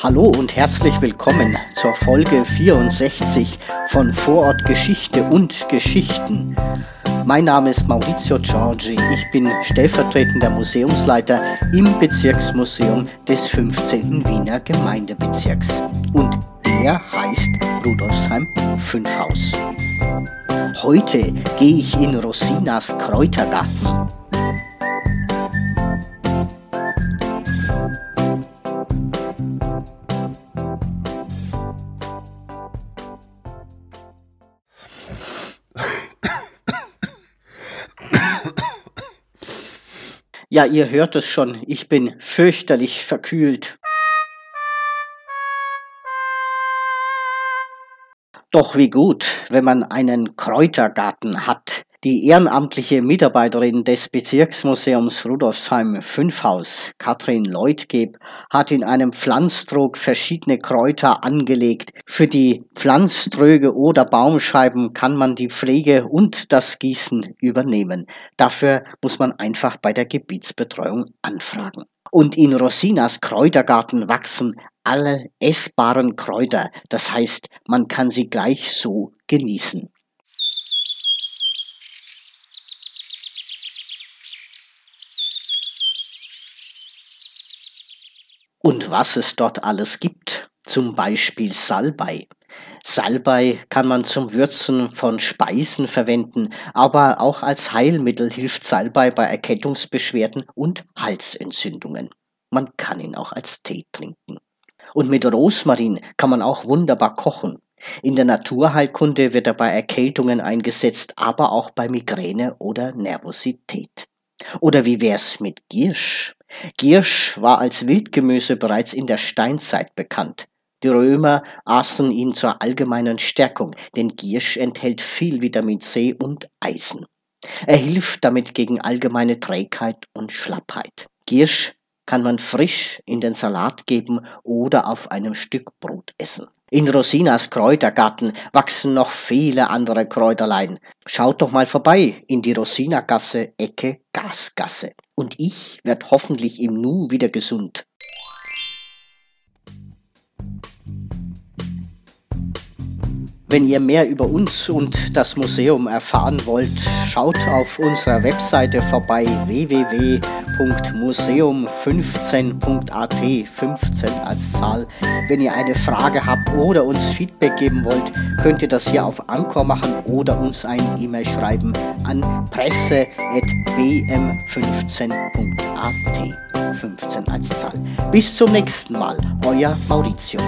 Hallo und herzlich willkommen zur Folge 64 von Vorort Geschichte und Geschichten. Mein Name ist Maurizio Giorgi. Ich bin stellvertretender Museumsleiter im Bezirksmuseum des 15. Wiener Gemeindebezirks. Und der heißt Rudolfsheim 5 Haus. Heute gehe ich in Rosinas Kräutergarten. Ja, ihr hört es schon, ich bin fürchterlich verkühlt. Doch wie gut, wenn man einen Kräutergarten hat. Die ehrenamtliche Mitarbeiterin des Bezirksmuseums Rudolfsheim 5 Haus, Katrin Leutgeb, hat in einem Pflanztrog verschiedene Kräuter angelegt. Für die Pflanztröge oder Baumscheiben kann man die Pflege und das Gießen übernehmen. Dafür muss man einfach bei der Gebietsbetreuung anfragen. Und in Rosinas Kräutergarten wachsen alle essbaren Kräuter, das heißt, man kann sie gleich so genießen. Und was es dort alles gibt, zum Beispiel Salbei. Salbei kann man zum Würzen von Speisen verwenden, aber auch als Heilmittel hilft Salbei bei Erkältungsbeschwerden und Halsentzündungen. Man kann ihn auch als Tee trinken. Und mit Rosmarin kann man auch wunderbar kochen. In der Naturheilkunde wird er bei Erkältungen eingesetzt, aber auch bei Migräne oder Nervosität. Oder wie wär's mit Giersch? Giersch war als Wildgemüse bereits in der Steinzeit bekannt. Die Römer aßen ihn zur allgemeinen Stärkung, denn Giersch enthält viel Vitamin C und Eisen. Er hilft damit gegen allgemeine Trägheit und Schlappheit. Giersch kann man frisch in den Salat geben oder auf einem Stück Brot essen. In Rosinas Kräutergarten wachsen noch viele andere Kräuterlein. Schaut doch mal vorbei in die Rosinagasse Ecke Gasgasse. Und ich werd hoffentlich im Nu wieder gesund. Wenn ihr mehr über uns und das Museum erfahren wollt, schaut auf unserer Webseite vorbei www.museum15.at 15 als Zahl. Wenn ihr eine Frage habt oder uns Feedback geben wollt, könnt ihr das hier auf Anchor machen oder uns ein E-Mail schreiben an presse.bm15.at 15 als Zahl. Bis zum nächsten Mal, euer Maurizio.